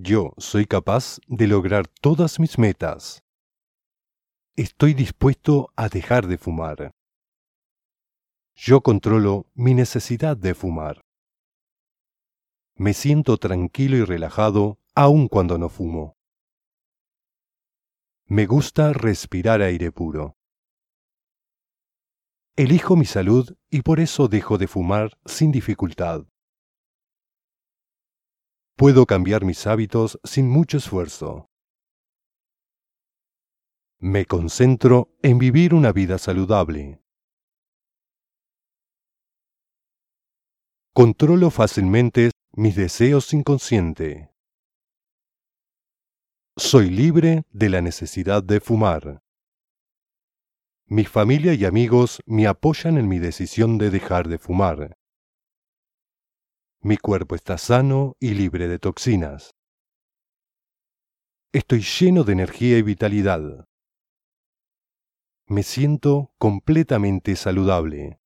Yo soy capaz de lograr todas mis metas. Estoy dispuesto a dejar de fumar. Yo controlo mi necesidad de fumar. Me siento tranquilo y relajado aun cuando no fumo. Me gusta respirar aire puro. Elijo mi salud y por eso dejo de fumar sin dificultad. Puedo cambiar mis hábitos sin mucho esfuerzo. Me concentro en vivir una vida saludable. Controlo fácilmente mis deseos inconsciente. Soy libre de la necesidad de fumar. Mi familia y amigos me apoyan en mi decisión de dejar de fumar. Mi cuerpo está sano y libre de toxinas. Estoy lleno de energía y vitalidad. Me siento completamente saludable.